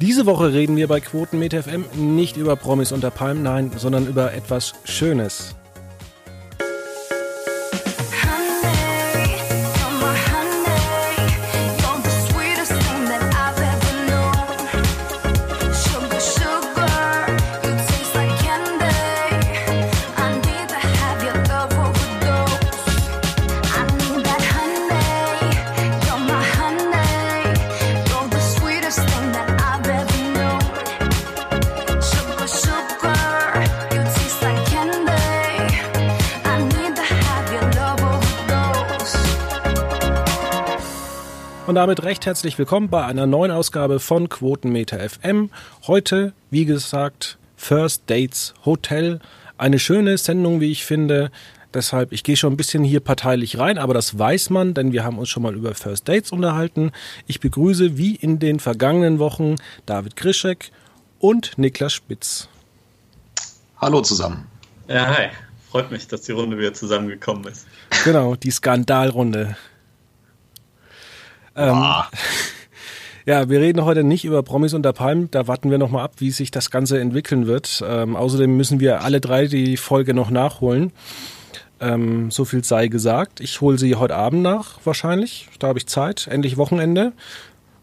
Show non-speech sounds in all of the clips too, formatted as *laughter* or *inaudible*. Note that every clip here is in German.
Diese Woche reden wir bei Quotenmeter FM nicht über Promis unter Palmen, nein, sondern über etwas Schönes. Damit recht herzlich willkommen bei einer neuen Ausgabe von Quotenmeter FM. Heute, wie gesagt, First Dates Hotel. Eine schöne Sendung, wie ich finde. Deshalb, ich gehe schon ein bisschen hier parteilich rein, aber das weiß man, denn wir haben uns schon mal über First Dates unterhalten. Ich begrüße wie in den vergangenen Wochen David Grischek und Niklas Spitz. Hallo zusammen. Ja, hi. Freut mich, dass die Runde wieder zusammengekommen ist. Genau, die Skandalrunde. Ähm, *laughs* ja, wir reden heute nicht über Promis unter Palmen. Da warten wir nochmal ab, wie sich das Ganze entwickeln wird. Ähm, außerdem müssen wir alle drei die Folge noch nachholen. Ähm, so viel sei gesagt. Ich hole sie heute Abend nach, wahrscheinlich. Da habe ich Zeit. Endlich Wochenende.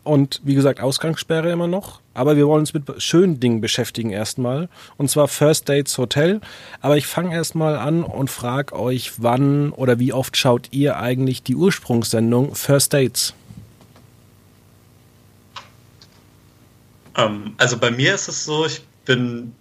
Und wie gesagt, Ausgangssperre immer noch. Aber wir wollen uns mit schönen Dingen beschäftigen erstmal. Und zwar First Dates Hotel. Aber ich fange erstmal an und frage euch, wann oder wie oft schaut ihr eigentlich die Ursprungssendung First Dates? Ähm, also bei mir ist es so, ich bin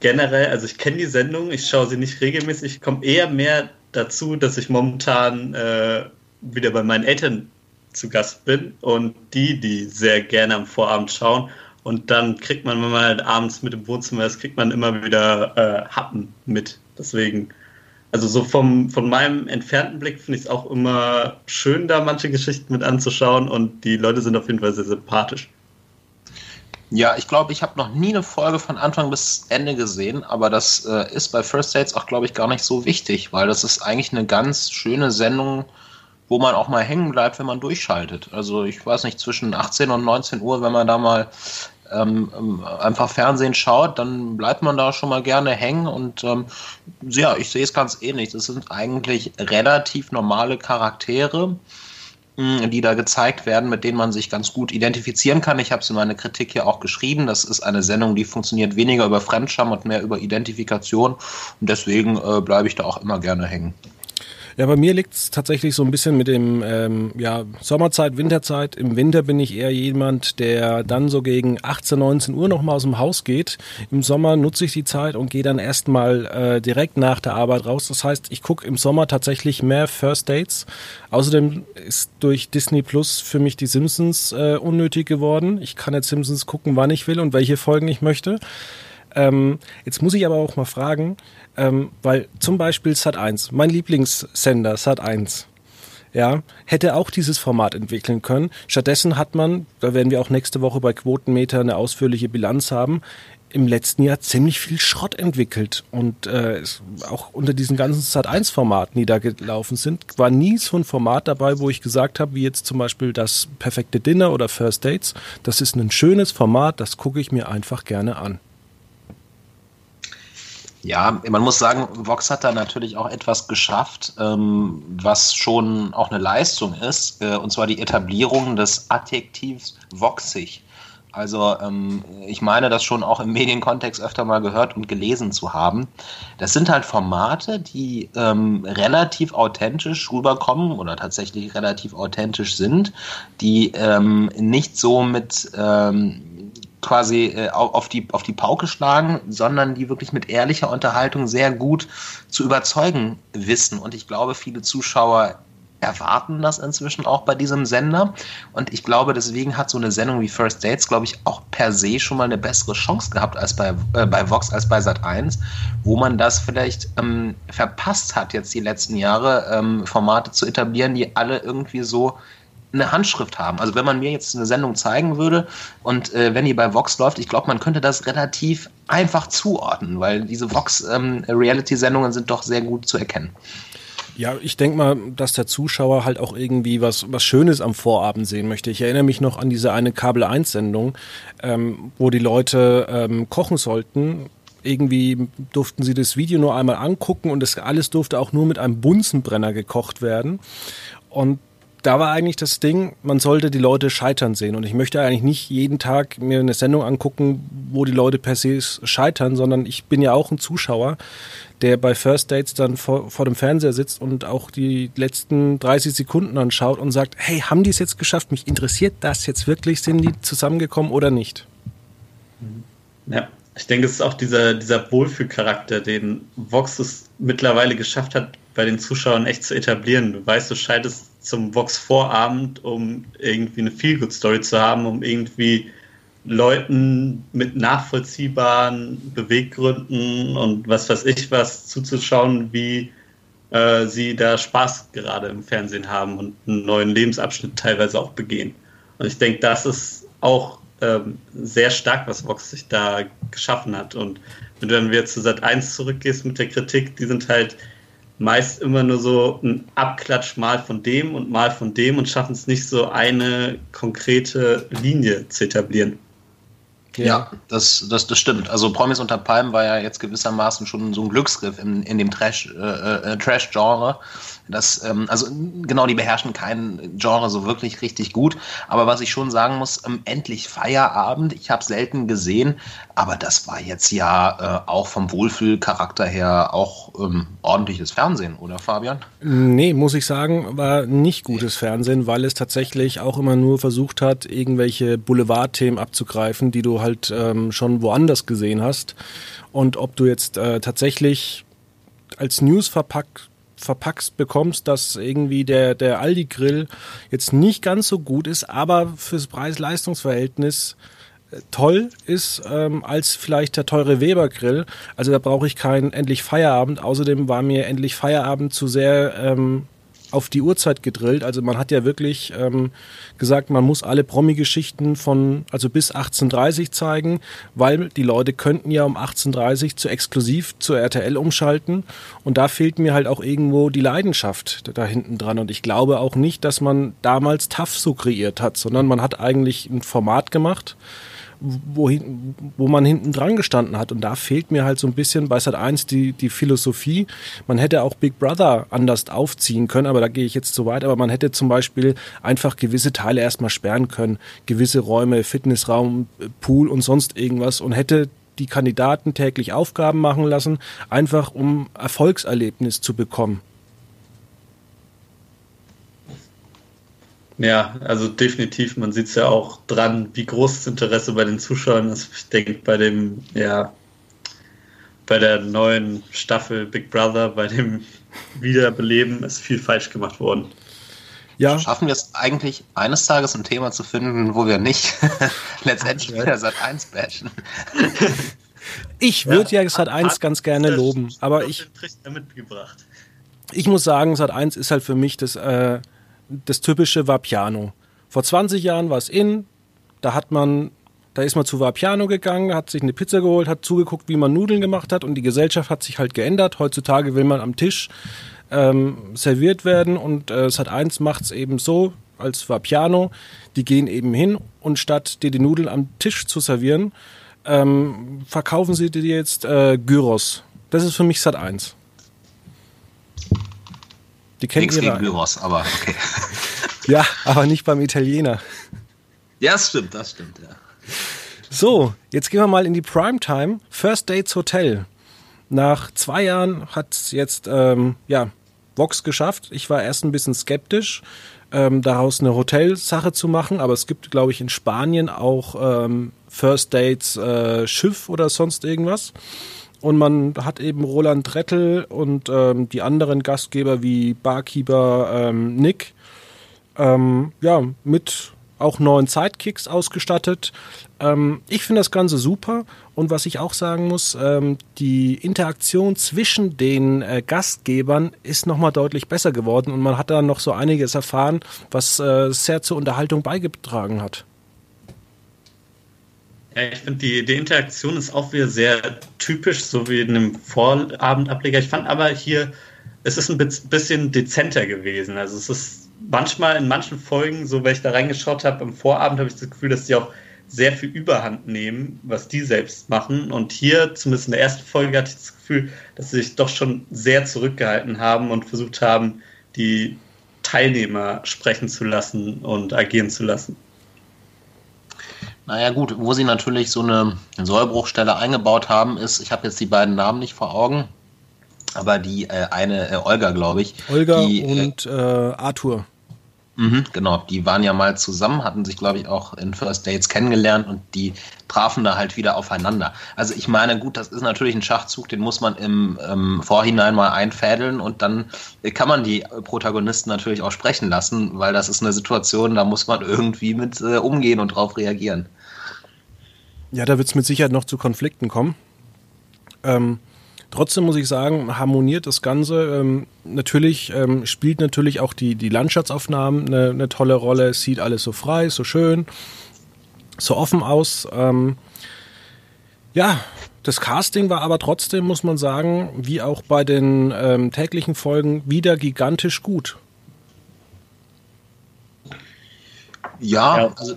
generell, also ich kenne die Sendung, ich schaue sie nicht regelmäßig, ich komme eher mehr dazu, dass ich momentan äh, wieder bei meinen Eltern zu Gast bin und die, die sehr gerne am Vorabend schauen. Und dann kriegt man, wenn man halt abends mit im Wohnzimmer ist, kriegt man immer wieder äh, Happen mit. Deswegen, also so vom, von meinem entfernten Blick finde ich es auch immer schön, da manche Geschichten mit anzuschauen und die Leute sind auf jeden Fall sehr sympathisch. Ja, ich glaube, ich habe noch nie eine Folge von Anfang bis Ende gesehen, aber das äh, ist bei First Dates auch, glaube ich, gar nicht so wichtig, weil das ist eigentlich eine ganz schöne Sendung, wo man auch mal hängen bleibt, wenn man durchschaltet. Also ich weiß nicht, zwischen 18 und 19 Uhr, wenn man da mal ähm, ähm, einfach Fernsehen schaut, dann bleibt man da schon mal gerne hängen und ähm, ja, ich sehe es ganz ähnlich. Das sind eigentlich relativ normale Charaktere die da gezeigt werden, mit denen man sich ganz gut identifizieren kann. Ich habe es in meiner Kritik hier auch geschrieben. Das ist eine Sendung, die funktioniert weniger über Fremdscham und mehr über Identifikation. Und deswegen äh, bleibe ich da auch immer gerne hängen. Ja, bei mir liegt es tatsächlich so ein bisschen mit dem ähm, ja, Sommerzeit, Winterzeit. Im Winter bin ich eher jemand, der dann so gegen 18, 19 Uhr nochmal aus dem Haus geht. Im Sommer nutze ich die Zeit und gehe dann erstmal äh, direkt nach der Arbeit raus. Das heißt, ich gucke im Sommer tatsächlich mehr First Dates. Außerdem ist durch Disney Plus für mich die Simpsons äh, unnötig geworden. Ich kann jetzt Simpsons gucken, wann ich will und welche Folgen ich möchte. Ähm, jetzt muss ich aber auch mal fragen, ähm, weil zum Beispiel Sat1, mein Lieblingssender Sat1, ja, hätte auch dieses Format entwickeln können. Stattdessen hat man, da werden wir auch nächste Woche bei Quotenmeter eine ausführliche Bilanz haben, im letzten Jahr ziemlich viel Schrott entwickelt und äh, auch unter diesen ganzen Sat1-Formaten, die da gelaufen sind, war nie so ein Format dabei, wo ich gesagt habe, wie jetzt zum Beispiel das perfekte Dinner oder First Dates, das ist ein schönes Format, das gucke ich mir einfach gerne an. Ja, man muss sagen, Vox hat da natürlich auch etwas geschafft, ähm, was schon auch eine Leistung ist, äh, und zwar die Etablierung des Adjektivs voxig. Also ähm, ich meine, das schon auch im Medienkontext öfter mal gehört und gelesen zu haben. Das sind halt Formate, die ähm, relativ authentisch rüberkommen oder tatsächlich relativ authentisch sind, die ähm, nicht so mit ähm, quasi äh, auf, die, auf die Pauke schlagen, sondern die wirklich mit ehrlicher Unterhaltung sehr gut zu überzeugen wissen. Und ich glaube, viele Zuschauer erwarten das inzwischen auch bei diesem Sender. Und ich glaube, deswegen hat so eine Sendung wie First Dates, glaube ich, auch per se schon mal eine bessere Chance gehabt als bei, äh, bei Vox, als bei Sat1, wo man das vielleicht ähm, verpasst hat, jetzt die letzten Jahre ähm, Formate zu etablieren, die alle irgendwie so eine Handschrift haben. Also wenn man mir jetzt eine Sendung zeigen würde und äh, wenn die bei Vox läuft, ich glaube, man könnte das relativ einfach zuordnen, weil diese Vox-Reality-Sendungen ähm, sind doch sehr gut zu erkennen. Ja, ich denke mal, dass der Zuschauer halt auch irgendwie was, was Schönes am Vorabend sehen möchte. Ich erinnere mich noch an diese eine Kabel 1-Sendung, ähm, wo die Leute ähm, kochen sollten. Irgendwie durften sie das Video nur einmal angucken und das alles durfte auch nur mit einem Bunsenbrenner gekocht werden. Und da war eigentlich das Ding, man sollte die Leute scheitern sehen. Und ich möchte eigentlich nicht jeden Tag mir eine Sendung angucken, wo die Leute per se scheitern, sondern ich bin ja auch ein Zuschauer, der bei First Dates dann vor, vor dem Fernseher sitzt und auch die letzten 30 Sekunden anschaut und sagt, hey, haben die es jetzt geschafft? Mich interessiert das jetzt wirklich? Sind die zusammengekommen oder nicht? Ja, ich denke, es ist auch dieser, dieser Wohlfühlcharakter, den Vox es mittlerweile geschafft hat, bei den Zuschauern echt zu etablieren. Du weißt, du schaltest zum Vox-Vorabend, um irgendwie eine Feel-Good-Story zu haben, um irgendwie Leuten mit nachvollziehbaren Beweggründen und was weiß ich was zuzuschauen, wie äh, sie da Spaß gerade im Fernsehen haben und einen neuen Lebensabschnitt teilweise auch begehen. Und ich denke, das ist auch ähm, sehr stark, was Vox sich da geschaffen hat. Und wenn du dann wieder zu Sat 1 zurückgehst mit der Kritik, die sind halt meist immer nur so ein Abklatsch mal von dem und mal von dem und schaffen es nicht so eine konkrete Linie zu etablieren. Ja, ja das, das, das stimmt. Also Promis unter Palmen war ja jetzt gewissermaßen schon so ein Glücksgriff in, in dem Trash-Genre. Äh, äh Trash das, ähm, also genau, die beherrschen kein Genre so wirklich richtig gut. Aber was ich schon sagen muss, ähm, endlich Feierabend. Ich habe selten gesehen, aber das war jetzt ja äh, auch vom Wohlfühlcharakter her auch ähm, ordentliches Fernsehen, oder Fabian? Nee, muss ich sagen, war nicht gutes Fernsehen, weil es tatsächlich auch immer nur versucht hat, irgendwelche Boulevardthemen abzugreifen, die du halt ähm, schon woanders gesehen hast. Und ob du jetzt äh, tatsächlich als News verpackt verpackt bekommst, dass irgendwie der, der Aldi-Grill jetzt nicht ganz so gut ist, aber fürs Preis-Leistungs-Verhältnis äh, toll ist ähm, als vielleicht der teure Weber-Grill. Also da brauche ich keinen endlich Feierabend. Außerdem war mir endlich Feierabend zu sehr ähm, auf die Uhrzeit gedrillt. Also man hat ja wirklich ähm, gesagt, man muss alle Promi-Geschichten von, also bis 18.30 zeigen, weil die Leute könnten ja um 18.30 zu exklusiv zur RTL umschalten. Und da fehlt mir halt auch irgendwo die Leidenschaft da hinten dran. Und ich glaube auch nicht, dass man damals TAF so kreiert hat, sondern man hat eigentlich ein Format gemacht, wohin, wo man hinten dran gestanden hat. Und da fehlt mir halt so ein bisschen bei Sat 1 die, die Philosophie. Man hätte auch Big Brother anders aufziehen können, aber da gehe ich jetzt zu weit. Aber man hätte zum Beispiel einfach gewisse Teile erstmal sperren können. Gewisse Räume, Fitnessraum, Pool und sonst irgendwas und hätte die Kandidaten täglich Aufgaben machen lassen, einfach um Erfolgserlebnis zu bekommen. Ja, also definitiv, man sieht es ja auch dran, wie groß das Interesse bei den Zuschauern ist. Ich denke, bei dem, ja, bei der neuen Staffel Big Brother, bei dem *laughs* Wiederbeleben ist viel falsch gemacht worden. Ja. Schaffen wir es eigentlich eines Tages ein Thema zu finden, wo wir nicht *laughs* letztendlich wieder Sat 1 bashen? *laughs* Ich würde ja, ja Sat 1 ganz gerne loben, aber ich. Ich muss sagen, Sat 1 ist halt für mich das äh, das typische Vapiano. Vor 20 Jahren war es in, da hat man, da ist man zu Vapiano gegangen, hat sich eine Pizza geholt, hat zugeguckt, wie man Nudeln gemacht hat und die Gesellschaft hat sich halt geändert. Heutzutage will man am Tisch ähm, serviert werden und äh, Sat1 macht es eben so als Vapiano. Die gehen eben hin und statt dir die Nudeln am Tisch zu servieren, ähm, verkaufen sie dir jetzt äh, Gyros. Das ist für mich Sat1. Die kennt Nichts gegen Gyros, aber okay. *laughs* ja, aber nicht beim Italiener. Ja, das stimmt, das stimmt, ja. So, jetzt gehen wir mal in die Primetime. First Dates Hotel. Nach zwei Jahren hat jetzt ähm, ja, Vox geschafft. Ich war erst ein bisschen skeptisch, ähm, daraus eine Hotelsache zu machen, aber es gibt, glaube ich, in Spanien auch ähm, First Dates äh, Schiff oder sonst irgendwas. Und man hat eben Roland Rettel und ähm, die anderen Gastgeber wie Barkeeper ähm, Nick ähm, ja, mit auch neuen Sidekicks ausgestattet. Ähm, ich finde das Ganze super und was ich auch sagen muss, ähm, die Interaktion zwischen den äh, Gastgebern ist nochmal deutlich besser geworden und man hat da noch so einiges erfahren, was äh, sehr zur Unterhaltung beigetragen hat. Ja, ich finde, die, die Interaktion ist auch wieder sehr typisch, so wie in einem Vorabendableger. Ich fand aber hier es ist ein bisschen dezenter gewesen. Also es ist manchmal in manchen Folgen, so wenn ich da reingeschaut habe, im Vorabend habe ich das Gefühl, dass die auch sehr viel Überhand nehmen, was die selbst machen. Und hier, zumindest in der ersten Folge, hatte ich das Gefühl, dass sie sich doch schon sehr zurückgehalten haben und versucht haben, die Teilnehmer sprechen zu lassen und agieren zu lassen. Naja gut, wo sie natürlich so eine Sollbruchstelle eingebaut haben, ist, ich habe jetzt die beiden Namen nicht vor Augen, aber die äh, eine äh, Olga, glaube ich. Olga die, äh, und äh, Arthur. Mhm, genau, die waren ja mal zusammen, hatten sich, glaube ich, auch in First Dates kennengelernt und die trafen da halt wieder aufeinander. Also ich meine, gut, das ist natürlich ein Schachzug, den muss man im ähm, Vorhinein mal einfädeln und dann kann man die Protagonisten natürlich auch sprechen lassen, weil das ist eine Situation, da muss man irgendwie mit äh, umgehen und drauf reagieren. Ja, da wird es mit Sicherheit noch zu Konflikten kommen. Ähm, Trotzdem muss ich sagen, harmoniert das Ganze. Ähm, natürlich ähm, spielt natürlich auch die, die Landschaftsaufnahmen eine, eine, tolle Rolle. Es sieht alles so frei, so schön, so offen aus. Ähm, ja, das Casting war aber trotzdem, muss man sagen, wie auch bei den ähm, täglichen Folgen, wieder gigantisch gut. Ja, ja. also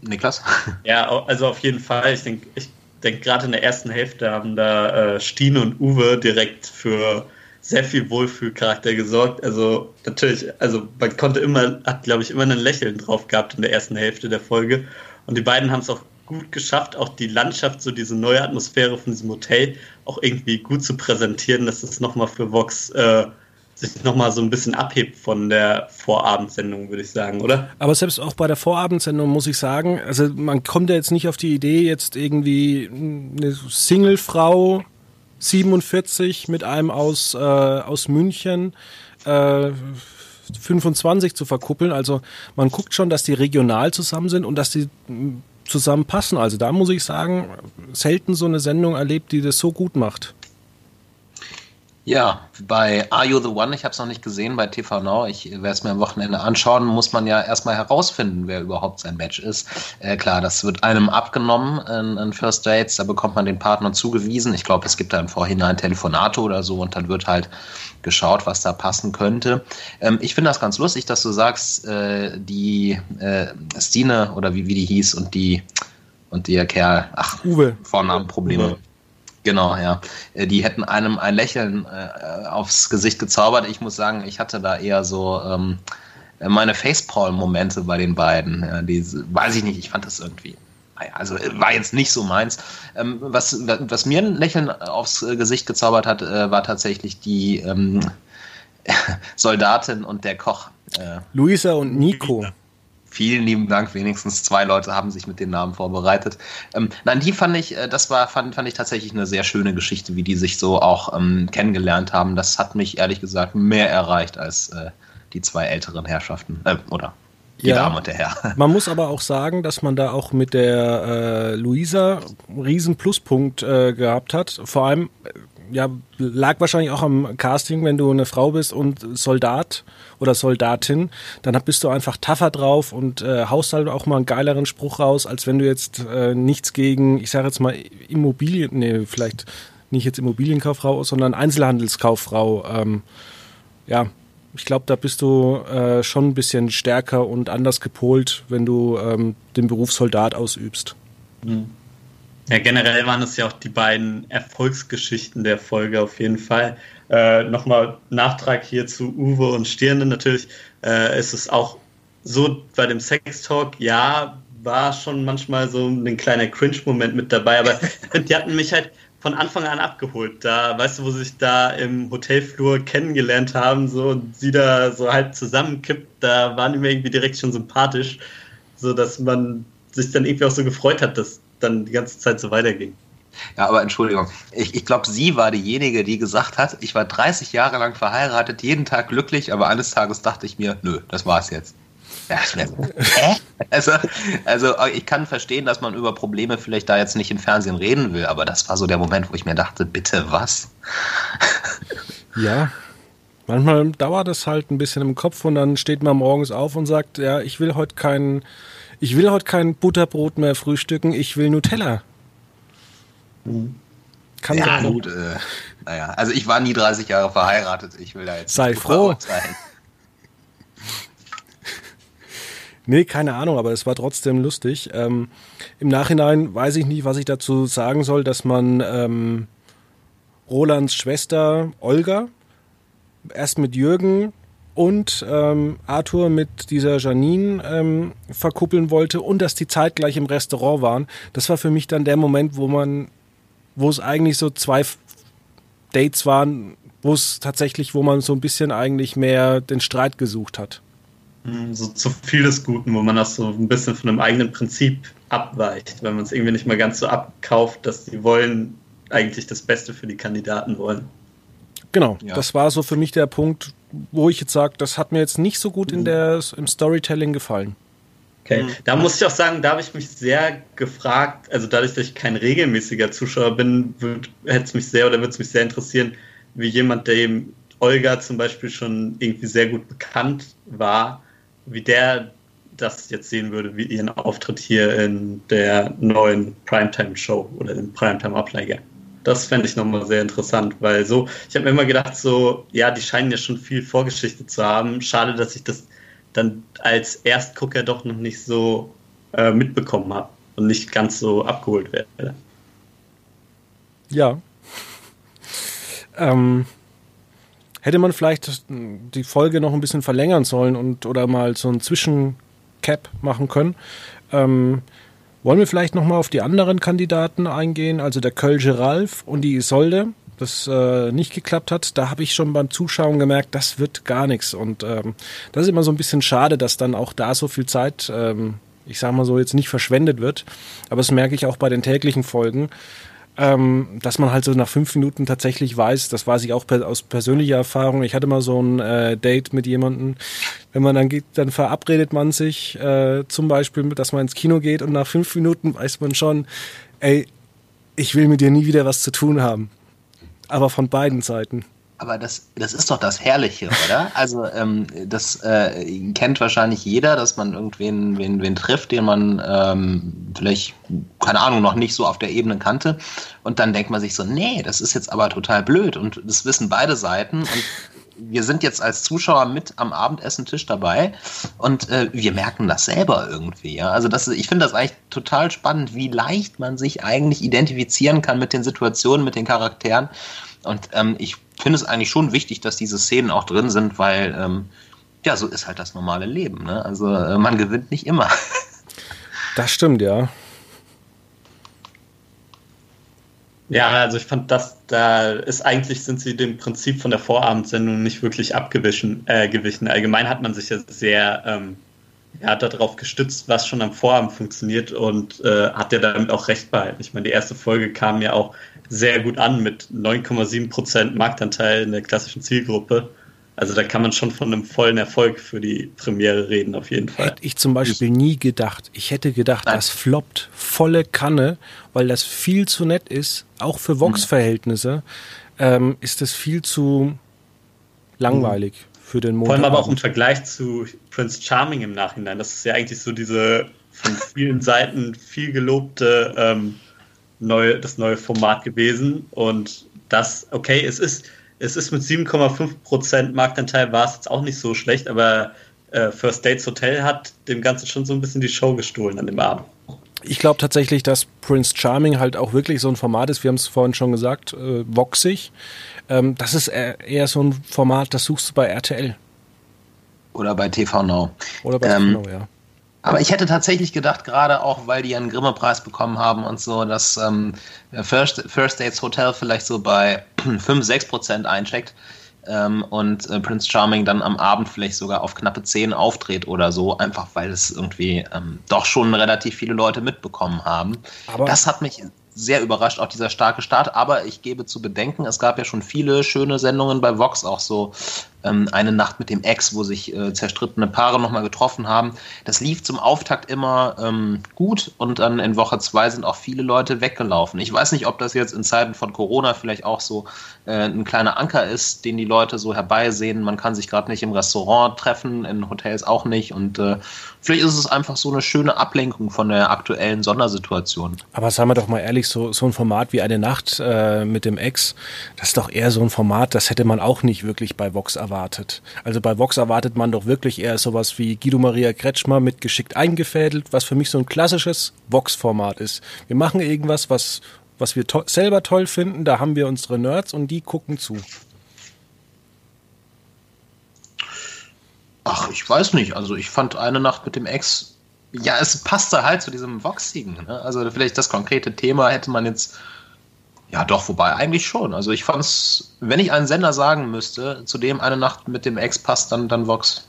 Niklas? Ja, also auf jeden Fall. Ich denke, ich denke, gerade in der ersten Hälfte haben da äh, Stine und Uwe direkt für sehr viel Wohlfühlcharakter gesorgt. Also natürlich, also man konnte immer, hat glaube ich immer ein Lächeln drauf gehabt in der ersten Hälfte der Folge. Und die beiden haben es auch gut geschafft, auch die Landschaft, so diese neue Atmosphäre von diesem Hotel auch irgendwie gut zu präsentieren, dass es nochmal für Vox äh, sich nochmal so ein bisschen abhebt von der Vorabendsendung, würde ich sagen, oder? Aber selbst auch bei der Vorabendsendung muss ich sagen, also man kommt ja jetzt nicht auf die Idee, jetzt irgendwie eine Singlefrau 47 mit einem aus, äh, aus München äh, 25 zu verkuppeln. Also man guckt schon, dass die regional zusammen sind und dass die zusammenpassen. Also da muss ich sagen, selten so eine Sendung erlebt, die das so gut macht. Ja, bei Are You the One, ich habe es noch nicht gesehen bei TV Now, ich werde es mir am Wochenende anschauen, muss man ja erstmal herausfinden, wer überhaupt sein Match ist. Äh, klar, das wird einem abgenommen in, in, First Dates, da bekommt man den Partner zugewiesen. Ich glaube, es gibt da im Vorhinein Telefonate oder so und dann wird halt geschaut, was da passen könnte. Ähm, ich finde das ganz lustig, dass du sagst, äh, die äh, Stine oder wie, wie die hieß und die und der Kerl, ach, Uwe. Vornamenprobleme. Genau, ja. Äh, die hätten einem ein Lächeln äh, aufs Gesicht gezaubert. Ich muss sagen, ich hatte da eher so ähm, meine Facepalm-Momente bei den beiden. Ja, die, weiß ich nicht, ich fand das irgendwie. Also äh, war jetzt nicht so meins. Ähm, was, was mir ein Lächeln aufs Gesicht gezaubert hat, äh, war tatsächlich die ähm, *laughs* Soldatin und der Koch. Äh, Luisa und Nico. Vielen lieben Dank. Wenigstens zwei Leute haben sich mit den Namen vorbereitet. Ähm, nein, die fand ich, äh, das war, fand, fand ich tatsächlich eine sehr schöne Geschichte, wie die sich so auch ähm, kennengelernt haben. Das hat mich ehrlich gesagt mehr erreicht als äh, die zwei älteren Herrschaften. Äh, oder die ja, Dame und der Herr. *laughs* Man muss aber auch sagen, dass man da auch mit der äh, Luisa einen riesen Pluspunkt äh, gehabt hat. Vor allem, ja, lag wahrscheinlich auch am Casting, wenn du eine Frau bist und Soldat oder Soldatin, dann bist du einfach tougher drauf und äh, haust halt auch mal einen geileren Spruch raus, als wenn du jetzt äh, nichts gegen, ich sage jetzt mal Immobilien, nee, vielleicht nicht jetzt Immobilienkauffrau, sondern Einzelhandelskauffrau. Ähm, ja, ich glaube, da bist du äh, schon ein bisschen stärker und anders gepolt, wenn du ähm, den Beruf Soldat ausübst. Mhm. Ja, generell waren es ja auch die beiden Erfolgsgeschichten der Folge auf jeden Fall. Äh, Nochmal Nachtrag hier zu Uwe und Stirne. Natürlich äh, ist es auch so bei dem Sex-Talk, ja, war schon manchmal so ein kleiner Cringe-Moment mit dabei, aber *laughs* die hatten mich halt von Anfang an abgeholt. Da, weißt du, wo sie sich da im Hotelflur kennengelernt haben, so und sie da so halt zusammenkippt, da waren die mir irgendwie direkt schon sympathisch, so dass man sich dann irgendwie auch so gefreut hat, dass dann die ganze Zeit so weiterging. Ja, aber Entschuldigung, ich, ich glaube, sie war diejenige, die gesagt hat, ich war 30 Jahre lang verheiratet, jeden Tag glücklich, aber eines Tages dachte ich mir, nö, das war's jetzt. Ja, *laughs* äh? also, also ich kann verstehen, dass man über Probleme vielleicht da jetzt nicht im Fernsehen reden will, aber das war so der Moment, wo ich mir dachte, bitte was? *laughs* Ja, manchmal dauert es halt ein bisschen im Kopf und dann steht man morgens auf und sagt, ja, ich will heute keinen ich will heute kein Butterbrot mehr frühstücken, ich will Nutella. Kann ja, gut. Äh, naja, also ich war nie 30 Jahre verheiratet. Ich will da jetzt. Sei froh. Sein. *laughs* Nee, keine Ahnung, aber es war trotzdem lustig. Ähm, Im Nachhinein weiß ich nicht, was ich dazu sagen soll, dass man ähm, Rolands Schwester Olga erst mit Jürgen und ähm, Arthur mit dieser Janine ähm, verkuppeln wollte und dass die zeitgleich im Restaurant waren. Das war für mich dann der Moment, wo man, wo es eigentlich so zwei Dates waren, wo es tatsächlich, wo man so ein bisschen eigentlich mehr den Streit gesucht hat. Hm, so zu viel des Guten, wo man das so ein bisschen von einem eigenen Prinzip abweicht, weil man es irgendwie nicht mal ganz so abkauft, dass die wollen eigentlich das Beste für die Kandidaten wollen. Genau, ja. das war so für mich der Punkt, wo ich jetzt sage, das hat mir jetzt nicht so gut in der, im Storytelling gefallen. Okay, mhm. da muss ich auch sagen, da habe ich mich sehr gefragt, also dadurch, dass ich kein regelmäßiger Zuschauer bin, hätte es mich sehr oder würde es mich sehr interessieren, wie jemand, dem Olga zum Beispiel schon irgendwie sehr gut bekannt war, wie der das jetzt sehen würde, wie ihren Auftritt hier in der neuen Primetime-Show oder im Primetime-Ableger. Das fände ich nochmal sehr interessant, weil so, ich habe mir immer gedacht, so, ja, die scheinen ja schon viel Vorgeschichte zu haben. Schade, dass ich das dann als Erstgucker doch noch nicht so äh, mitbekommen habe und nicht ganz so abgeholt werde. Ja. Ähm, hätte man vielleicht die Folge noch ein bisschen verlängern sollen und oder mal so ein Zwischencap machen können. Ähm, wollen wir vielleicht nochmal auf die anderen Kandidaten eingehen, also der Kölsche Ralf und die Isolde, das äh, nicht geklappt hat. Da habe ich schon beim Zuschauen gemerkt, das wird gar nichts. Und ähm, das ist immer so ein bisschen schade, dass dann auch da so viel Zeit, ähm, ich sage mal so, jetzt nicht verschwendet wird. Aber das merke ich auch bei den täglichen Folgen ähm, dass man halt so nach fünf Minuten tatsächlich weiß, das weiß ich auch per, aus persönlicher Erfahrung. Ich hatte mal so ein äh, Date mit jemandem, wenn man dann geht, dann verabredet man sich äh, zum Beispiel, dass man ins Kino geht und nach fünf Minuten weiß man schon, ey, ich will mit dir nie wieder was zu tun haben. Aber von beiden Seiten. Aber das, das ist doch das Herrliche, oder? Also ähm, das äh, kennt wahrscheinlich jeder, dass man irgendwen wen, wen trifft, den man ähm, vielleicht, keine Ahnung, noch nicht so auf der Ebene kannte. Und dann denkt man sich so, nee, das ist jetzt aber total blöd. Und das wissen beide Seiten. Und wir sind jetzt als Zuschauer mit am Abendessentisch dabei und äh, wir merken das selber irgendwie. Ja? Also das, ich finde das eigentlich total spannend, wie leicht man sich eigentlich identifizieren kann mit den Situationen, mit den Charakteren. Und ähm, ich finde es eigentlich schon wichtig, dass diese Szenen auch drin sind, weil ähm, ja, so ist halt das normale Leben. Ne? Also äh, man gewinnt nicht immer. *laughs* Das stimmt, ja. Ja, also ich fand das, da ist eigentlich sind sie dem Prinzip von der Vorabendsendung nicht wirklich abgewichen. Äh, gewichen. Allgemein hat man sich ja sehr ähm, ja, darauf gestützt, was schon am Vorabend funktioniert und äh, hat ja damit auch recht behalten. Ich meine, die erste Folge kam ja auch sehr gut an mit 9,7% Marktanteil in der klassischen Zielgruppe. Also da kann man schon von einem vollen Erfolg für die Premiere reden, auf jeden Fall. Hätte ich zum Beispiel nie gedacht. Ich hätte gedacht, Nein. das floppt volle Kanne, weil das viel zu nett ist, auch für Vox-Verhältnisse, ähm, ist das viel zu langweilig mhm. für den Montag. Vor allem aber auch im Vergleich zu Prince Charming im Nachhinein. Das ist ja eigentlich so diese von vielen Seiten viel gelobte ähm, neue, das neue Format gewesen. Und das, okay, es ist, es ist mit 7,5% Marktanteil war es jetzt auch nicht so schlecht, aber äh, First Dates Hotel hat dem Ganzen schon so ein bisschen die Show gestohlen an dem Abend. Ich glaube tatsächlich, dass Prince Charming halt auch wirklich so ein Format ist, wir haben es vorhin schon gesagt, äh, voxig. Ähm, das ist eher so ein Format, das suchst du bei RTL. Oder bei TV Now. Oder bei ähm, TV Now, ja. Aber ich hätte tatsächlich gedacht, gerade auch, weil die einen Grimme-Preis bekommen haben und so, dass ähm, First, First Dates Hotel vielleicht so bei *clears throat* 5, 6 Prozent eincheckt ähm, und äh, Prince Charming dann am Abend vielleicht sogar auf knappe 10 auftritt oder so, einfach weil es irgendwie ähm, doch schon relativ viele Leute mitbekommen haben. Aber das hat mich sehr überrascht, auch dieser starke Start. Aber ich gebe zu bedenken, es gab ja schon viele schöne Sendungen bei Vox, auch so ähm, eine Nacht mit dem Ex, wo sich äh, zerstrittene Paare nochmal getroffen haben. Das lief zum Auftakt immer ähm, gut und dann in Woche zwei sind auch viele Leute weggelaufen. Ich weiß nicht, ob das jetzt in Zeiten von Corona vielleicht auch so äh, ein kleiner Anker ist, den die Leute so herbeisehen. Man kann sich gerade nicht im Restaurant treffen, in Hotels auch nicht und äh, vielleicht ist es einfach so eine schöne Ablenkung von der aktuellen Sondersituation. Aber sagen wir doch mal ehrlich, so, so ein Format wie eine Nacht äh, mit dem Ex, das ist doch eher so ein Format, das hätte man auch nicht wirklich bei Vox erwartet. Also bei Vox erwartet man doch wirklich eher sowas wie Guido Maria Kretschmer mit geschickt eingefädelt, was für mich so ein klassisches Vox-Format ist. Wir machen irgendwas, was, was wir to selber toll finden, da haben wir unsere Nerds und die gucken zu. Ach, ich weiß nicht. Also ich fand eine Nacht mit dem Ex, ja, es passte halt zu diesem Voxigen. Ne? Also vielleicht das konkrete Thema hätte man jetzt, ja doch, wobei eigentlich schon. Also ich fand es, wenn ich einen Sender sagen müsste, zu dem eine Nacht mit dem Ex passt, dann, dann Vox.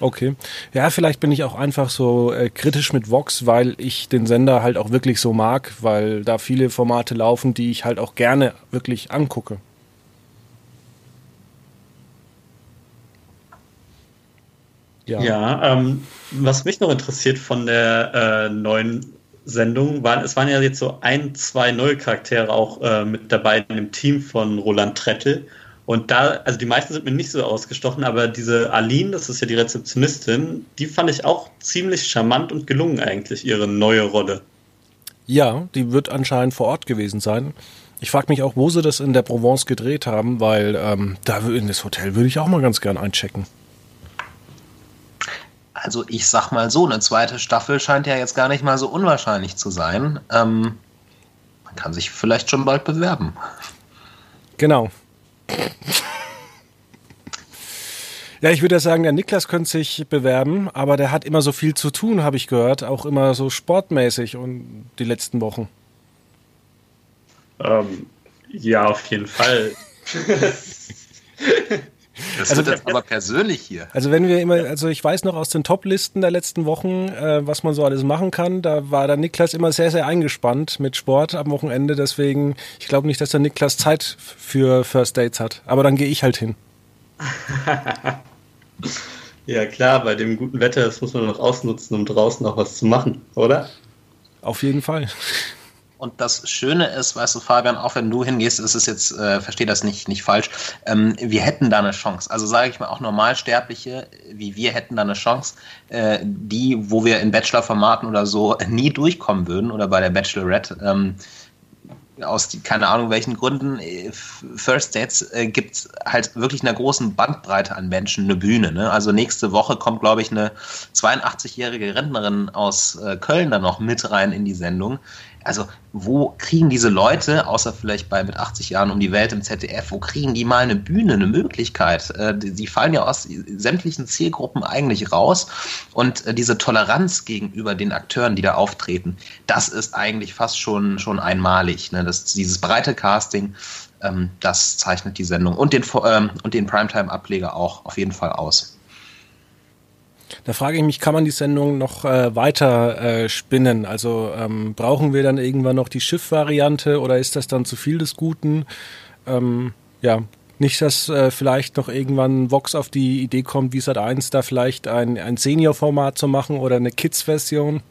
Okay. Ja, vielleicht bin ich auch einfach so äh, kritisch mit Vox, weil ich den Sender halt auch wirklich so mag, weil da viele Formate laufen, die ich halt auch gerne wirklich angucke. Ja, ja ähm, was mich noch interessiert von der äh, neuen Sendung, waren, es waren ja jetzt so ein, zwei neue Charaktere auch äh, mit dabei in dem Team von Roland Trettel. Und da, also die meisten sind mir nicht so ausgestochen, aber diese Aline, das ist ja die Rezeptionistin, die fand ich auch ziemlich charmant und gelungen eigentlich, ihre neue Rolle. Ja, die wird anscheinend vor Ort gewesen sein. Ich frage mich auch, wo sie das in der Provence gedreht haben, weil ähm, da in das Hotel würde ich auch mal ganz gern einchecken. Also ich sag mal so, eine zweite Staffel scheint ja jetzt gar nicht mal so unwahrscheinlich zu sein. Ähm, man kann sich vielleicht schon bald bewerben. Genau. Ja, ich würde ja sagen, der Niklas könnte sich bewerben, aber der hat immer so viel zu tun, habe ich gehört, auch immer so sportmäßig und die letzten Wochen. Ähm, ja, auf jeden Fall. *laughs* Das also, wird jetzt aber persönlich hier. Also wenn wir immer, also ich weiß noch aus den Top-Listen der letzten Wochen, äh, was man so alles machen kann, da war der Niklas immer sehr, sehr eingespannt mit Sport am Wochenende. Deswegen, ich glaube nicht, dass der Niklas Zeit für First Dates hat. Aber dann gehe ich halt hin. *laughs* ja klar, bei dem guten Wetter, das muss man noch ausnutzen, um draußen auch was zu machen, oder? Auf jeden Fall. Und das Schöne ist, weißt du, Fabian, auch wenn du hingehst, ist es jetzt, äh, verstehe das nicht, nicht falsch, ähm, wir hätten da eine Chance. Also sage ich mal, auch Normalsterbliche wie wir hätten da eine Chance, äh, die, wo wir in Bachelor-Formaten oder so nie durchkommen würden oder bei der Bachelorette. Ähm, aus die, keine Ahnung welchen Gründen, äh, First Dates äh, gibt halt wirklich einer großen Bandbreite an Menschen eine Bühne. Ne? Also nächste Woche kommt, glaube ich, eine 82-jährige Rentnerin aus äh, Köln dann noch mit rein in die Sendung. Also wo kriegen diese Leute, außer vielleicht bei mit 80 Jahren um die Welt im ZDF, wo kriegen die mal eine Bühne, eine Möglichkeit? Äh, die, fallen ja aus sämtlichen Zielgruppen eigentlich raus. Und äh, diese Toleranz gegenüber den Akteuren, die da auftreten, das ist eigentlich fast schon, schon einmalig. Ne? Das, dieses breite Casting, ähm, das zeichnet die Sendung und den, ähm, und den Primetime-Ableger auch auf jeden Fall aus. Da frage ich mich, kann man die Sendung noch äh, weiter äh, spinnen? Also ähm, brauchen wir dann irgendwann noch die Schiff-Variante oder ist das dann zu viel des Guten? Ähm, ja, nicht, dass äh, vielleicht noch irgendwann Vox auf die Idee kommt, wie Sat 1 da vielleicht ein, ein Senior-Format zu machen oder eine Kids-Version.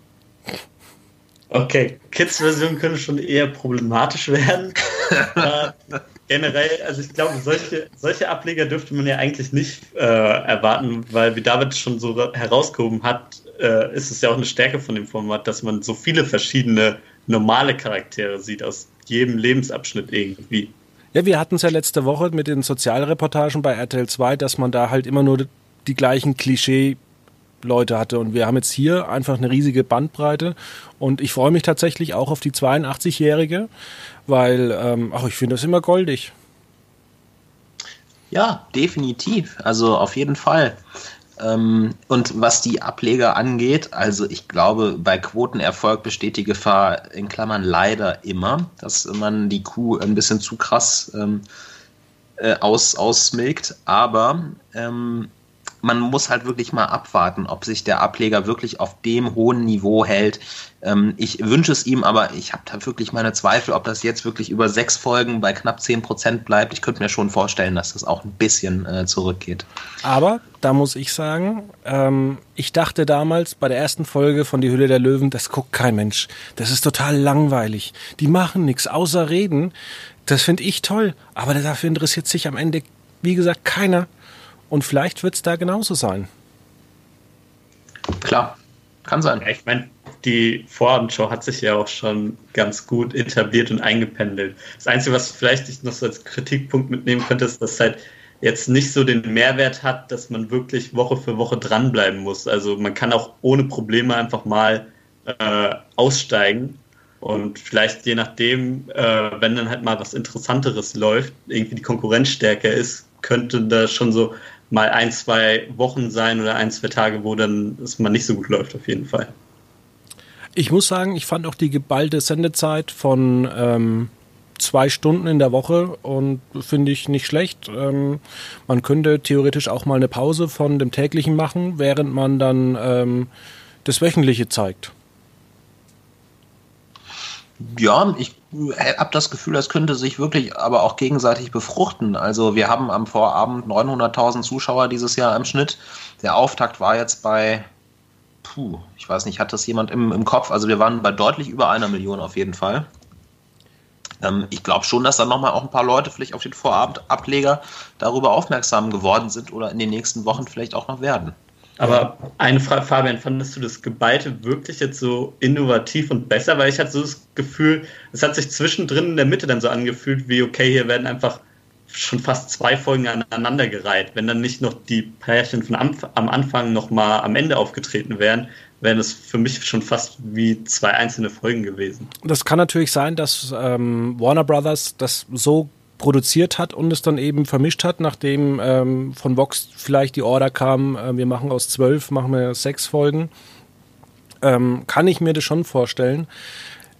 Okay, Kids-Version könnte schon eher problematisch werden. *laughs* generell, also ich glaube, solche, solche Ableger dürfte man ja eigentlich nicht äh, erwarten, weil wie David schon so herausgehoben hat, äh, ist es ja auch eine Stärke von dem Format, dass man so viele verschiedene normale Charaktere sieht aus jedem Lebensabschnitt irgendwie. Ja, wir hatten es ja letzte Woche mit den Sozialreportagen bei RTL 2, dass man da halt immer nur die gleichen Klischee Leute hatte. Und wir haben jetzt hier einfach eine riesige Bandbreite. Und ich freue mich tatsächlich auch auf die 82-Jährige, weil, ähm, ach, ich finde das immer goldig. Ja, definitiv. Also auf jeden Fall. Ähm, und was die Ableger angeht, also ich glaube, bei Quotenerfolg besteht die Gefahr in Klammern leider immer, dass man die Kuh ein bisschen zu krass ähm, äh, aus, ausmilkt. Aber ähm, man muss halt wirklich mal abwarten, ob sich der Ableger wirklich auf dem hohen Niveau hält. Ähm, ich wünsche es ihm, aber ich habe da wirklich meine Zweifel, ob das jetzt wirklich über sechs Folgen bei knapp zehn Prozent bleibt. Ich könnte mir schon vorstellen, dass das auch ein bisschen äh, zurückgeht. Aber da muss ich sagen, ähm, ich dachte damals bei der ersten Folge von Die Hülle der Löwen, das guckt kein Mensch. Das ist total langweilig. Die machen nichts außer reden. Das finde ich toll. Aber dafür interessiert sich am Ende, wie gesagt, keiner. Und vielleicht wird es da genauso sein. Klar, kann sein. Ja, ich meine, die Vorabendshow hat sich ja auch schon ganz gut etabliert und eingependelt. Das Einzige, was vielleicht ich noch so als Kritikpunkt mitnehmen könnte, ist, dass es halt jetzt nicht so den Mehrwert hat, dass man wirklich Woche für Woche dranbleiben muss. Also man kann auch ohne Probleme einfach mal äh, aussteigen und vielleicht je nachdem, äh, wenn dann halt mal was Interessanteres läuft, irgendwie die Konkurrenz stärker ist, könnte da schon so mal ein, zwei Wochen sein oder ein, zwei Tage, wo dann es mal nicht so gut läuft, auf jeden Fall. Ich muss sagen, ich fand auch die geballte Sendezeit von ähm, zwei Stunden in der Woche und finde ich nicht schlecht. Ähm, man könnte theoretisch auch mal eine Pause von dem täglichen machen, während man dann ähm, das wöchentliche zeigt. Ja, ich habe das Gefühl, das könnte sich wirklich aber auch gegenseitig befruchten. Also wir haben am Vorabend 900.000 Zuschauer dieses Jahr im Schnitt. Der Auftakt war jetzt bei, puh, ich weiß nicht, hat das jemand im, im Kopf? Also wir waren bei deutlich über einer Million auf jeden Fall. Ähm, ich glaube schon, dass dann nochmal auch ein paar Leute vielleicht auf den Vorabendableger darüber aufmerksam geworden sind oder in den nächsten Wochen vielleicht auch noch werden. Aber eine Frage, Fabian, fandest du das Geballte wirklich jetzt so innovativ und besser? Weil ich hatte so das Gefühl, es hat sich zwischendrin in der Mitte dann so angefühlt, wie okay, hier werden einfach schon fast zwei Folgen aneinandergereiht. Wenn dann nicht noch die Pärchen von am, am Anfang noch mal am Ende aufgetreten wären, wären es für mich schon fast wie zwei einzelne Folgen gewesen. Das kann natürlich sein, dass ähm, Warner Brothers das so produziert hat und es dann eben vermischt hat, nachdem ähm, von Vox vielleicht die Order kam, äh, wir machen aus zwölf, machen wir sechs Folgen, ähm, kann ich mir das schon vorstellen.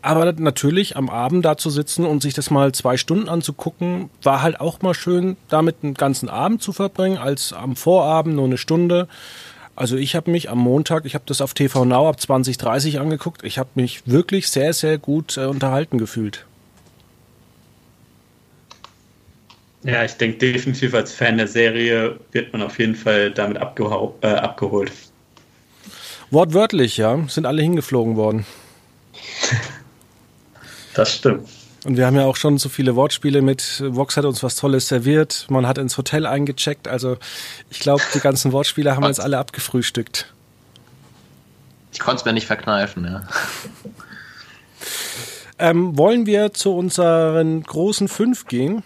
Aber natürlich am Abend da zu sitzen und sich das mal zwei Stunden anzugucken, war halt auch mal schön, damit einen ganzen Abend zu verbringen, als am Vorabend nur eine Stunde. Also ich habe mich am Montag, ich habe das auf TV Now ab 2030 angeguckt, ich habe mich wirklich sehr, sehr gut äh, unterhalten gefühlt. Ja, ich denke definitiv als Fan der Serie wird man auf jeden Fall damit äh, abgeholt. Wortwörtlich, ja, sind alle hingeflogen worden. *laughs* Das stimmt. Und wir haben ja auch schon so viele Wortspiele mit Vox hat uns was Tolles serviert, man hat ins Hotel eingecheckt. Also ich glaube, die ganzen Wortspiele haben wir jetzt alle abgefrühstückt. Ich konnte es mir nicht verkneifen, ja. ähm, wollen wir zu unseren großen fünf gehen?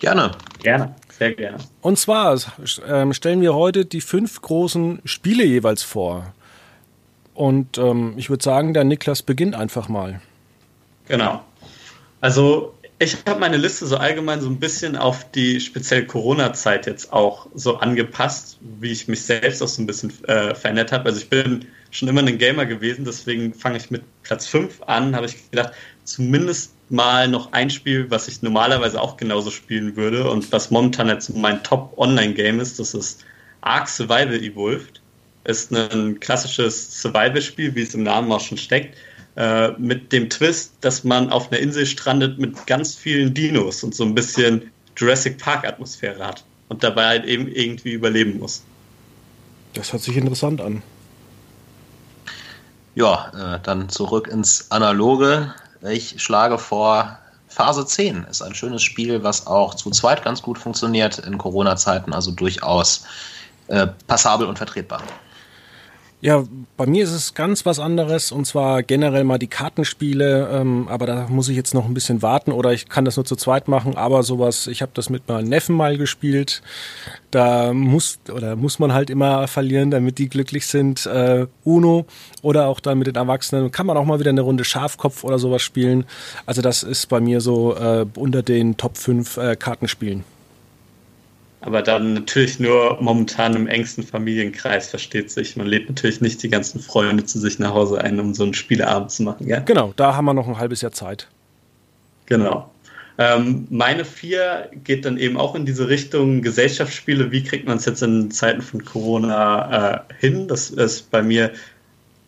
Gerne. Gerne, sehr gerne. Und zwar ähm, stellen wir heute die fünf großen Spiele jeweils vor. Und ähm, ich würde sagen, der Niklas beginnt einfach mal. Genau. Also ich habe meine Liste so allgemein so ein bisschen auf die speziell Corona-Zeit jetzt auch so angepasst, wie ich mich selbst auch so ein bisschen äh, verändert habe. Also ich bin schon immer ein Gamer gewesen, deswegen fange ich mit Platz 5 an, habe ich gedacht, zumindest mal noch ein Spiel, was ich normalerweise auch genauso spielen würde und was momentan jetzt mein Top-Online-Game ist. Das ist Ark Survival Evolved. Ist ein klassisches Survival-Spiel, wie es im Namen auch schon steckt, äh, mit dem Twist, dass man auf einer Insel strandet mit ganz vielen Dinos und so ein bisschen Jurassic Park-Atmosphäre hat und dabei halt eben irgendwie überleben muss. Das hört sich interessant an. Ja, äh, dann zurück ins Analoge. Ich schlage vor, Phase 10 ist ein schönes Spiel, was auch zu zweit ganz gut funktioniert in Corona-Zeiten, also durchaus äh, passabel und vertretbar. Ja, bei mir ist es ganz was anderes und zwar generell mal die Kartenspiele, ähm, aber da muss ich jetzt noch ein bisschen warten oder ich kann das nur zu zweit machen, aber sowas, ich habe das mit meinem Neffen mal gespielt, da muss oder muss man halt immer verlieren, damit die glücklich sind. Äh, Uno oder auch dann mit den Erwachsenen kann man auch mal wieder eine Runde Schafkopf oder sowas spielen. Also das ist bei mir so äh, unter den Top 5 äh, Kartenspielen. Aber dann natürlich nur momentan im engsten Familienkreis, versteht sich. Man lädt natürlich nicht die ganzen Freunde zu sich nach Hause ein, um so einen Spieleabend zu machen, ja? Genau, da haben wir noch ein halbes Jahr Zeit. Genau. Ähm, meine vier geht dann eben auch in diese Richtung Gesellschaftsspiele. Wie kriegt man es jetzt in Zeiten von Corona äh, hin? Das ist bei mir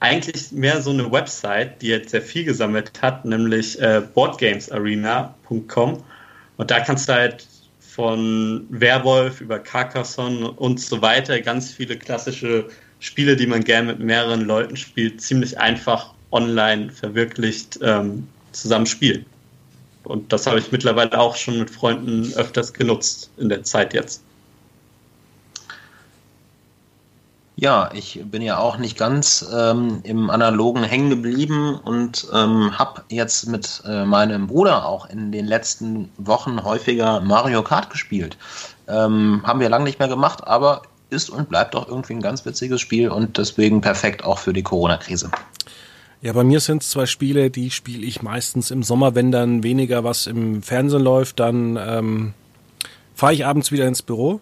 eigentlich mehr so eine Website, die jetzt sehr viel gesammelt hat, nämlich äh, boardgamesarena.com. Und da kannst du halt von Werwolf über Carcassonne und so weiter ganz viele klassische Spiele, die man gerne mit mehreren Leuten spielt, ziemlich einfach online verwirklicht ähm, zusammen spielen. Und das habe ich mittlerweile auch schon mit Freunden öfters genutzt in der Zeit jetzt. Ja, ich bin ja auch nicht ganz ähm, im Analogen hängen geblieben und ähm, habe jetzt mit äh, meinem Bruder auch in den letzten Wochen häufiger Mario Kart gespielt. Ähm, haben wir lange nicht mehr gemacht, aber ist und bleibt auch irgendwie ein ganz witziges Spiel und deswegen perfekt auch für die Corona-Krise. Ja, bei mir sind es zwei Spiele, die spiele ich meistens im Sommer, wenn dann weniger was im Fernsehen läuft, dann ähm, fahre ich abends wieder ins Büro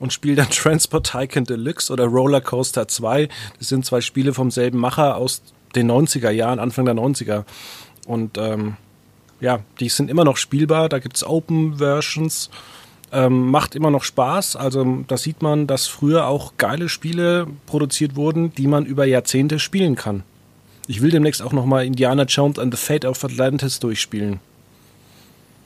und spiele dann *laughs* Transport Tycoon Deluxe oder Roller Coaster 2. Das sind zwei Spiele vom selben Macher aus den 90er Jahren, Anfang der 90er. Und ähm, ja, die sind immer noch spielbar. Da gibt's Open Versions. Ähm, macht immer noch Spaß. Also da sieht man, dass früher auch geile Spiele produziert wurden, die man über Jahrzehnte spielen kann. Ich will demnächst auch nochmal Indiana Jones and the Fate of Atlantis durchspielen.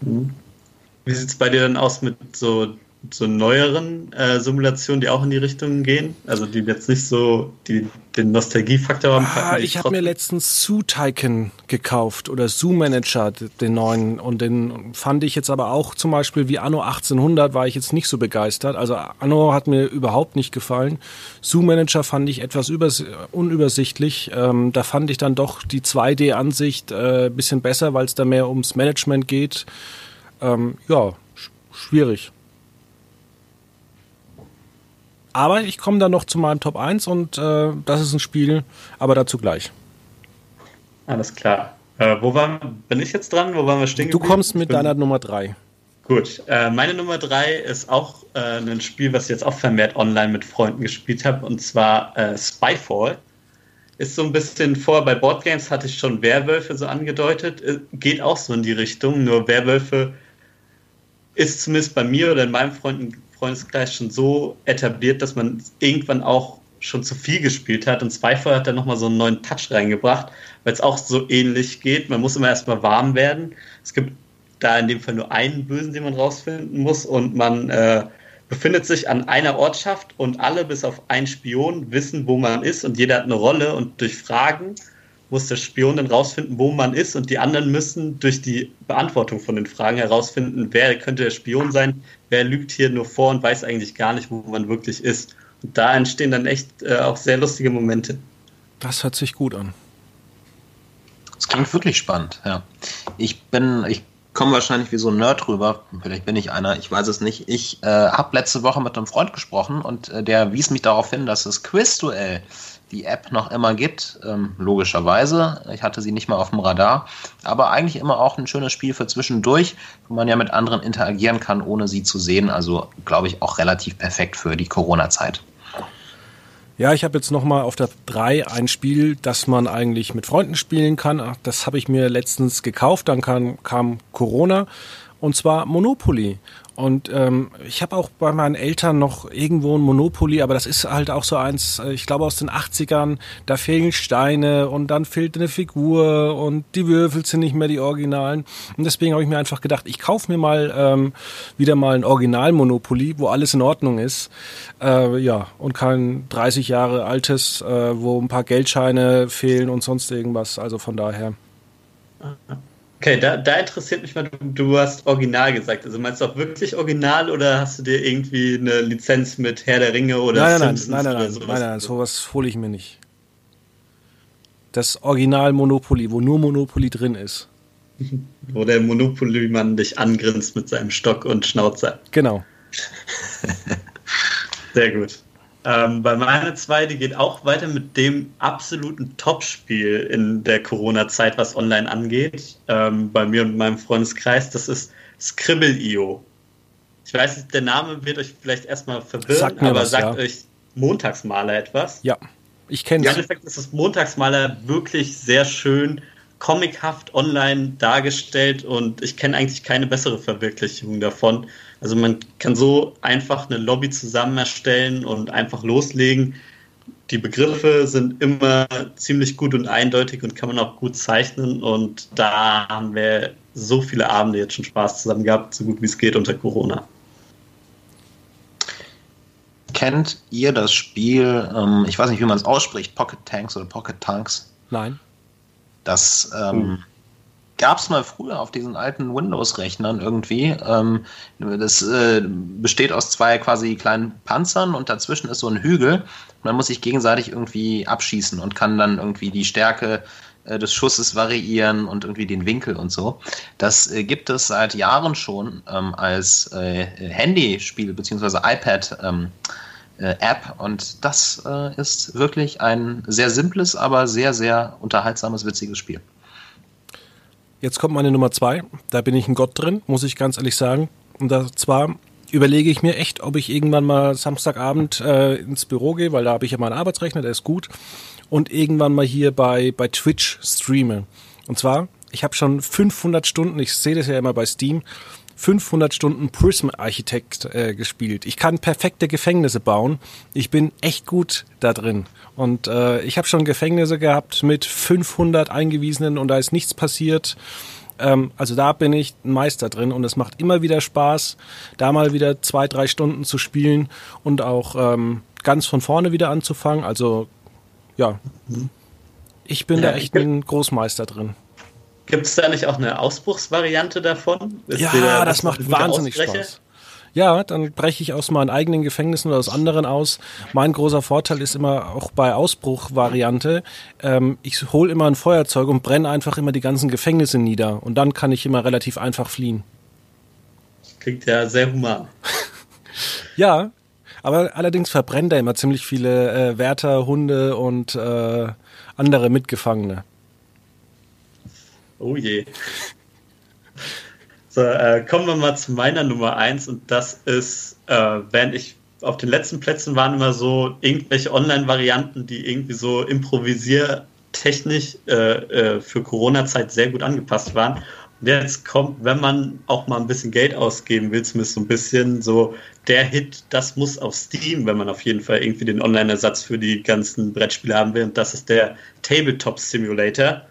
Wie sieht es bei dir dann aus mit so so neueren äh, Simulationen, die auch in die Richtung gehen? Also die jetzt nicht so die, den Nostalgiefaktor haben. Ah, ich habe mir letztens Zoo Tycoon gekauft oder Zoo Manager, den neuen. Und den fand ich jetzt aber auch zum Beispiel wie Anno 1800 war ich jetzt nicht so begeistert. Also Anno hat mir überhaupt nicht gefallen. Zoo Manager fand ich etwas unübersichtlich. Ähm, da fand ich dann doch die 2D-Ansicht äh, bisschen besser, weil es da mehr ums Management geht. Ähm, ja, schwierig. Aber ich komme dann noch zu meinem Top 1 und äh, das ist ein Spiel, aber dazu gleich. Alles klar. Äh, wo war, bin ich jetzt dran? Wo waren wir stehen? Du kommst mit deiner Nummer 3. Gut, äh, meine Nummer 3 ist auch äh, ein Spiel, was ich jetzt auch vermehrt online mit Freunden gespielt habe, und zwar äh, Spyfall. Ist so ein bisschen vor, bei Boardgames hatte ich schon Werwölfe so angedeutet, äh, geht auch so in die Richtung, nur Werwölfe ist zumindest bei mir oder in meinem Freunden, Freundeskreis schon so etabliert, dass man irgendwann auch schon zu viel gespielt hat. Und Spyfall hat dann nochmal so einen neuen Touch reingebracht, weil es auch so ähnlich geht. Man muss immer erstmal warm werden. Es gibt da in dem Fall nur einen Bösen, den man rausfinden muss. Und man äh, befindet sich an einer Ortschaft und alle bis auf einen Spion wissen, wo man ist. Und jeder hat eine Rolle. Und durch Fragen muss der Spion dann rausfinden, wo man ist und die anderen müssen durch die Beantwortung von den Fragen herausfinden, wer könnte der Spion sein, wer lügt hier nur vor und weiß eigentlich gar nicht, wo man wirklich ist. Und da entstehen dann echt äh, auch sehr lustige Momente. Das hört sich gut an. Das klingt wirklich spannend, ja. Ich bin, ich komme wahrscheinlich wie so ein Nerd rüber. Vielleicht bin ich einer, ich weiß es nicht. Ich äh, habe letzte Woche mit einem Freund gesprochen und äh, der wies mich darauf hin, dass das Quizduell die App noch immer gibt, ähm, logischerweise. Ich hatte sie nicht mal auf dem Radar, aber eigentlich immer auch ein schönes Spiel für zwischendurch, wo man ja mit anderen interagieren kann, ohne sie zu sehen. Also glaube ich auch relativ perfekt für die Corona-Zeit. Ja, ich habe jetzt noch mal auf der 3 ein Spiel, das man eigentlich mit Freunden spielen kann. Das habe ich mir letztens gekauft, dann kam, kam Corona und zwar Monopoly. Und ähm, ich habe auch bei meinen Eltern noch irgendwo ein Monopoly, aber das ist halt auch so eins, äh, ich glaube aus den 80ern, da fehlen Steine und dann fehlt eine Figur und die Würfel sind nicht mehr die Originalen. Und deswegen habe ich mir einfach gedacht, ich kaufe mir mal ähm, wieder mal ein Original-Monopoly, wo alles in Ordnung ist. Äh, ja, und kein 30 Jahre altes, äh, wo ein paar Geldscheine fehlen und sonst irgendwas. Also von daher. Okay, da, da interessiert mich mal, du, du, hast Original gesagt. Also meinst du auch wirklich Original oder hast du dir irgendwie eine Lizenz mit Herr der Ringe oder nein, nein, Simpsons nein, nein, nein, sowas? Nein, nein, sowas hole ich mir nicht. Das Original Monopoly, wo nur Monopoly drin ist. *laughs* wo der Monopoly-Mann dich angrinst mit seinem Stock und Schnauzer. Genau. *laughs* Sehr gut. Ähm, bei meiner zwei, die geht auch weiter mit dem absoluten Topspiel in der Corona-Zeit, was online angeht. Ähm, bei mir und meinem Freundeskreis. Das ist Scribble.io. Ich weiß nicht, der Name wird euch vielleicht erstmal verwirren, aber was, sagt ja. euch Montagsmaler etwas? Ja, ich kenne es. Im Endeffekt ist das Montagsmaler wirklich sehr schön comichaft online dargestellt und ich kenne eigentlich keine bessere Verwirklichung davon. Also man kann so einfach eine Lobby zusammen erstellen und einfach loslegen. Die Begriffe sind immer ziemlich gut und eindeutig und kann man auch gut zeichnen. Und da haben wir so viele Abende jetzt schon Spaß zusammen gehabt, so gut wie es geht unter Corona. Kennt ihr das Spiel, ähm, ich weiß nicht, wie man es ausspricht, Pocket Tanks oder Pocket Tanks? Nein. Das ähm, hm. gab es mal früher auf diesen alten Windows-Rechnern irgendwie. Ähm, das äh, besteht aus zwei quasi kleinen Panzern und dazwischen ist so ein Hügel. Man muss sich gegenseitig irgendwie abschießen und kann dann irgendwie die Stärke äh, des Schusses variieren und irgendwie den Winkel und so. Das äh, gibt es seit Jahren schon ähm, als äh, Handyspiel bzw. iPad. Ähm, äh, App und das äh, ist wirklich ein sehr simples, aber sehr, sehr unterhaltsames, witziges Spiel. Jetzt kommt meine Nummer zwei. Da bin ich ein Gott drin, muss ich ganz ehrlich sagen. Und zwar überlege ich mir echt, ob ich irgendwann mal Samstagabend äh, ins Büro gehe, weil da habe ich ja meinen Arbeitsrechner, der ist gut, und irgendwann mal hier bei, bei Twitch streame. Und zwar, ich habe schon 500 Stunden, ich sehe das ja immer bei Steam, 500 Stunden Prism Architekt äh, gespielt. Ich kann perfekte Gefängnisse bauen. Ich bin echt gut da drin. Und äh, ich habe schon Gefängnisse gehabt mit 500 Eingewiesenen und da ist nichts passiert. Ähm, also da bin ich ein Meister drin und es macht immer wieder Spaß, da mal wieder zwei, drei Stunden zu spielen und auch ähm, ganz von vorne wieder anzufangen. Also ja, mhm. ich bin ja, da echt ein Großmeister drin. Gibt es da nicht auch eine Ausbruchsvariante davon? Ist ja, der, das macht wahnsinnig Spaß. Ja, dann breche ich aus meinen eigenen Gefängnissen oder aus anderen aus. Mein großer Vorteil ist immer auch bei Ausbruchvariante, ähm, ich hole immer ein Feuerzeug und brenne einfach immer die ganzen Gefängnisse nieder. Und dann kann ich immer relativ einfach fliehen. Klingt ja sehr human. *laughs* ja, aber allerdings verbrennt er immer ziemlich viele äh, Wärter, Hunde und äh, andere Mitgefangene. Oh je. So, äh, kommen wir mal zu meiner Nummer eins und das ist, äh, während ich auf den letzten Plätzen waren immer so irgendwelche Online-Varianten, die irgendwie so improvisiertechnisch äh, äh, für Corona-Zeit sehr gut angepasst waren. Und jetzt kommt, wenn man auch mal ein bisschen Geld ausgeben will, zumindest so ein bisschen so der Hit, das muss auf Steam, wenn man auf jeden Fall irgendwie den Online-Ersatz für die ganzen Brettspiele haben will. Und das ist der Tabletop Simulator.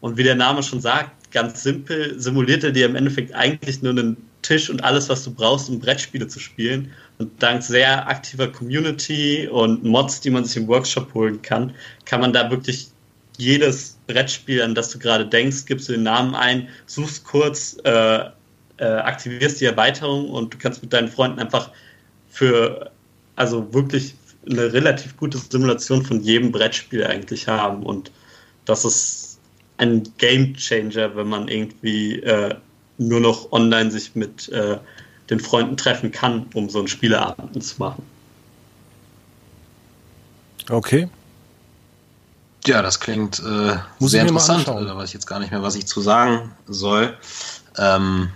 Und wie der Name schon sagt, ganz simpel, simuliert er dir im Endeffekt eigentlich nur einen Tisch und alles, was du brauchst, um Brettspiele zu spielen. Und dank sehr aktiver Community und Mods, die man sich im Workshop holen kann, kann man da wirklich jedes Brettspiel, an das du gerade denkst, gibst du den Namen ein, suchst kurz, äh, äh, aktivierst die Erweiterung und du kannst mit deinen Freunden einfach für, also wirklich eine relativ gute Simulation von jedem Brettspiel eigentlich haben. Und das ist ein Game Changer, wenn man irgendwie äh, nur noch online sich mit äh, den Freunden treffen kann, um so einen Spieleabend zu machen. Okay. Ja, das klingt äh, sehr interessant. Da weiß ich jetzt gar nicht mehr, was ich zu sagen soll. Ähm,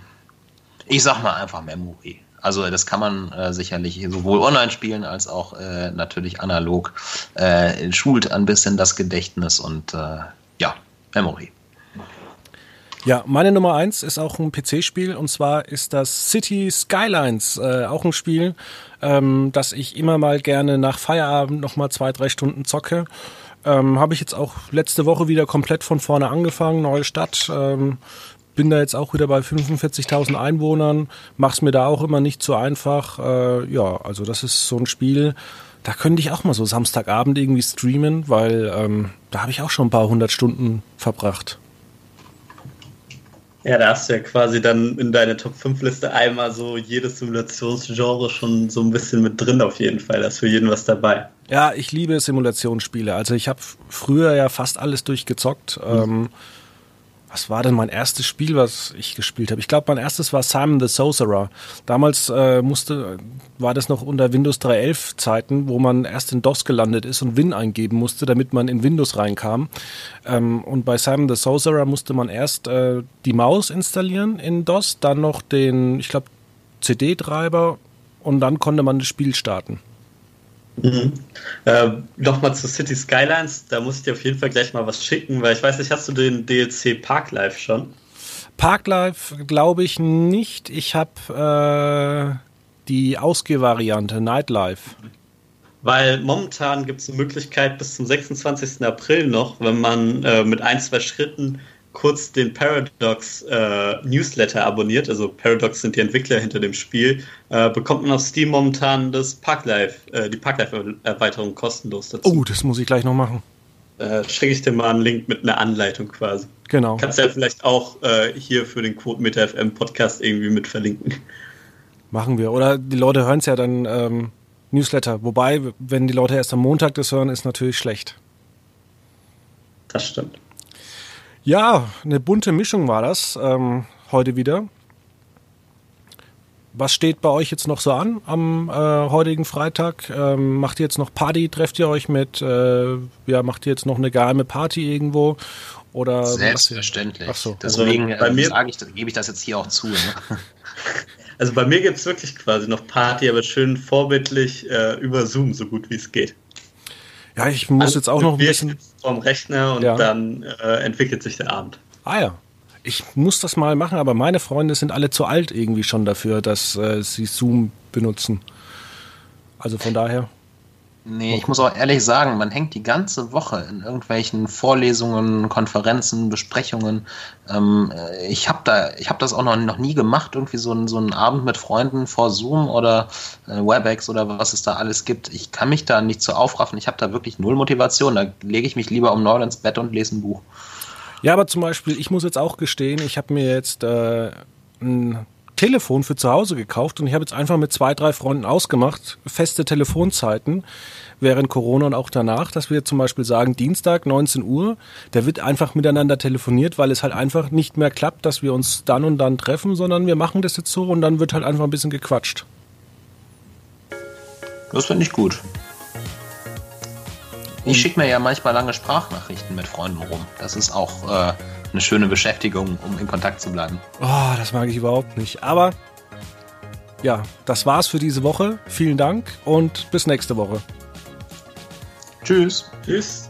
ich sag mal einfach Memory. Also das kann man äh, sicherlich sowohl online spielen als auch äh, natürlich analog. Äh, schult ein bisschen das Gedächtnis und äh, Memory. Ja, meine Nummer eins ist auch ein PC-Spiel und zwar ist das City Skylines, äh, auch ein Spiel, ähm, das ich immer mal gerne nach Feierabend noch mal zwei, drei Stunden zocke. Ähm, Habe ich jetzt auch letzte Woche wieder komplett von vorne angefangen, neue Stadt. Ähm, bin da jetzt auch wieder bei 45.000 Einwohnern, mach's mir da auch immer nicht so einfach. Äh, ja, also das ist so ein Spiel, da könnte ich auch mal so Samstagabend irgendwie streamen, weil ähm, da habe ich auch schon ein paar hundert Stunden verbracht. Ja, da hast du ja quasi dann in deine Top 5 Liste einmal so jedes Simulationsgenre schon so ein bisschen mit drin auf jeden Fall. Da ist für jeden was dabei. Ja, ich liebe Simulationsspiele. Also ich habe früher ja fast alles durchgezockt. Mhm. Ähm, was war denn mein erstes Spiel, was ich gespielt habe? Ich glaube, mein erstes war Simon the Sorcerer. Damals äh, musste, war das noch unter Windows 3.11 Zeiten, wo man erst in DOS gelandet ist und Win eingeben musste, damit man in Windows reinkam. Ähm, und bei Simon the Sorcerer musste man erst äh, die Maus installieren in DOS, dann noch den, ich glaube, CD-Treiber und dann konnte man das Spiel starten. Mhm. Äh, Nochmal zu City Skylines, da muss ich dir auf jeden Fall gleich mal was schicken, weil ich weiß nicht, hast du den DLC Parklife schon? Parklife glaube ich nicht. Ich habe äh, die Ausgehvariante Nightlife. Weil momentan gibt es eine Möglichkeit bis zum 26. April noch, wenn man äh, mit ein, zwei Schritten kurz den Paradox äh, Newsletter abonniert, also Paradox sind die Entwickler hinter dem Spiel, äh, bekommt man auf Steam momentan das Parklife, äh, die Parklife-Erweiterung kostenlos dazu. Oh, das muss ich gleich noch machen. Äh, schicke ich dir mal einen Link mit einer Anleitung quasi. Genau. Kannst du ja vielleicht auch äh, hier für den Quote Meter FM Podcast irgendwie mit verlinken. Machen wir. Oder die Leute hören es ja dann ähm, Newsletter. Wobei, wenn die Leute erst am Montag das hören, ist natürlich schlecht. Das stimmt. Ja, eine bunte Mischung war das ähm, heute wieder. Was steht bei euch jetzt noch so an am äh, heutigen Freitag? Ähm, macht ihr jetzt noch Party? Trefft ihr euch mit, äh, ja, macht ihr jetzt noch eine geheime Party irgendwo? Oder Selbstverständlich. Ach so. Deswegen also bei mir, ich, gebe ich das jetzt hier auch zu. Ne? *laughs* Also bei mir gibt es wirklich quasi noch Party, aber schön vorbildlich äh, über Zoom, so gut wie es geht. Ja, ich muss also, jetzt auch noch ein bisschen. Vom Rechner und ja. dann äh, entwickelt sich der Abend. Ah ja. Ich muss das mal machen, aber meine Freunde sind alle zu alt irgendwie schon dafür, dass äh, sie Zoom benutzen. Also von daher. Nee, ich muss auch ehrlich sagen, man hängt die ganze Woche in irgendwelchen Vorlesungen, Konferenzen, Besprechungen. Ähm, ich habe da, ich habe das auch noch, noch nie gemacht, irgendwie so, ein, so einen Abend mit Freunden vor Zoom oder äh, WebEx oder was es da alles gibt. Ich kann mich da nicht so aufraffen. Ich habe da wirklich null Motivation. Da lege ich mich lieber um neun ins Bett und lese ein Buch. Ja, aber zum Beispiel, ich muss jetzt auch gestehen, ich habe mir jetzt äh, ein Telefon für zu Hause gekauft und ich habe jetzt einfach mit zwei, drei Freunden ausgemacht, feste Telefonzeiten während Corona und auch danach, dass wir zum Beispiel sagen, Dienstag 19 Uhr, da wird einfach miteinander telefoniert, weil es halt einfach nicht mehr klappt, dass wir uns dann und dann treffen, sondern wir machen das jetzt so und dann wird halt einfach ein bisschen gequatscht. Das finde ich gut. Ich schicke mir ja manchmal lange Sprachnachrichten mit Freunden rum. Das ist auch äh, eine schöne Beschäftigung, um in Kontakt zu bleiben. Oh, das mag ich überhaupt nicht. Aber ja, das war's für diese Woche. Vielen Dank und bis nächste Woche. Tschüss. Tschüss.